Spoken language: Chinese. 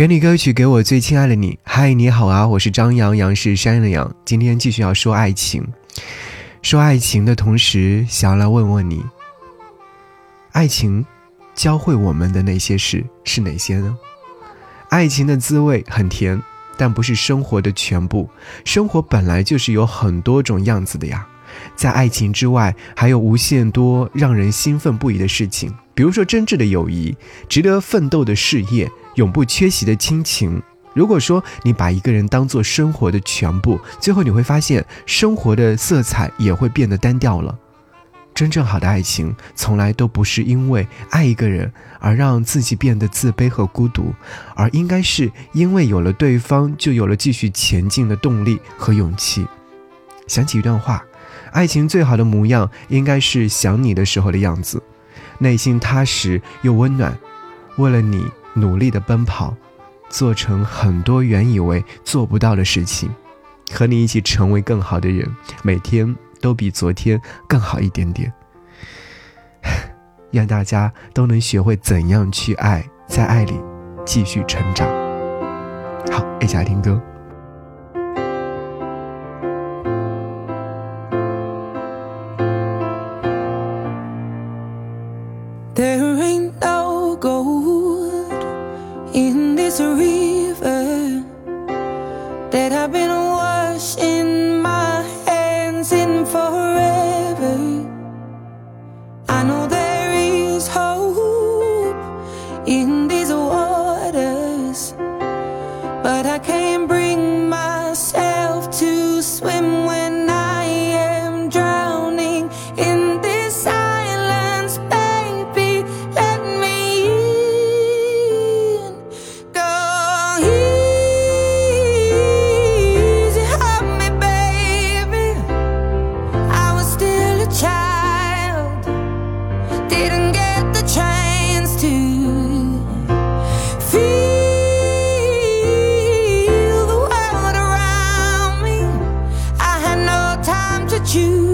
给你歌曲，给我最亲爱的你。嗨，你好啊，我是张阳阳，是山的阳。今天继续要说爱情，说爱情的同时，想要来问问你，爱情教会我们的那些事是哪些呢？爱情的滋味很甜，但不是生活的全部。生活本来就是有很多种样子的呀。在爱情之外，还有无限多让人兴奋不已的事情，比如说真挚的友谊、值得奋斗的事业、永不缺席的亲情。如果说你把一个人当做生活的全部，最后你会发现生活的色彩也会变得单调了。真正好的爱情，从来都不是因为爱一个人而让自己变得自卑和孤独，而应该是因为有了对方，就有了继续前进的动力和勇气。想起一段话。爱情最好的模样，应该是想你的时候的样子，内心踏实又温暖，为了你努力的奔跑，做成很多原以为做不到的事情，和你一起成为更好的人，每天都比昨天更好一点点。愿大家都能学会怎样去爱，在爱里继续成长。好，一起来听歌。that I've been washing my hands in forever. I know there is hope in you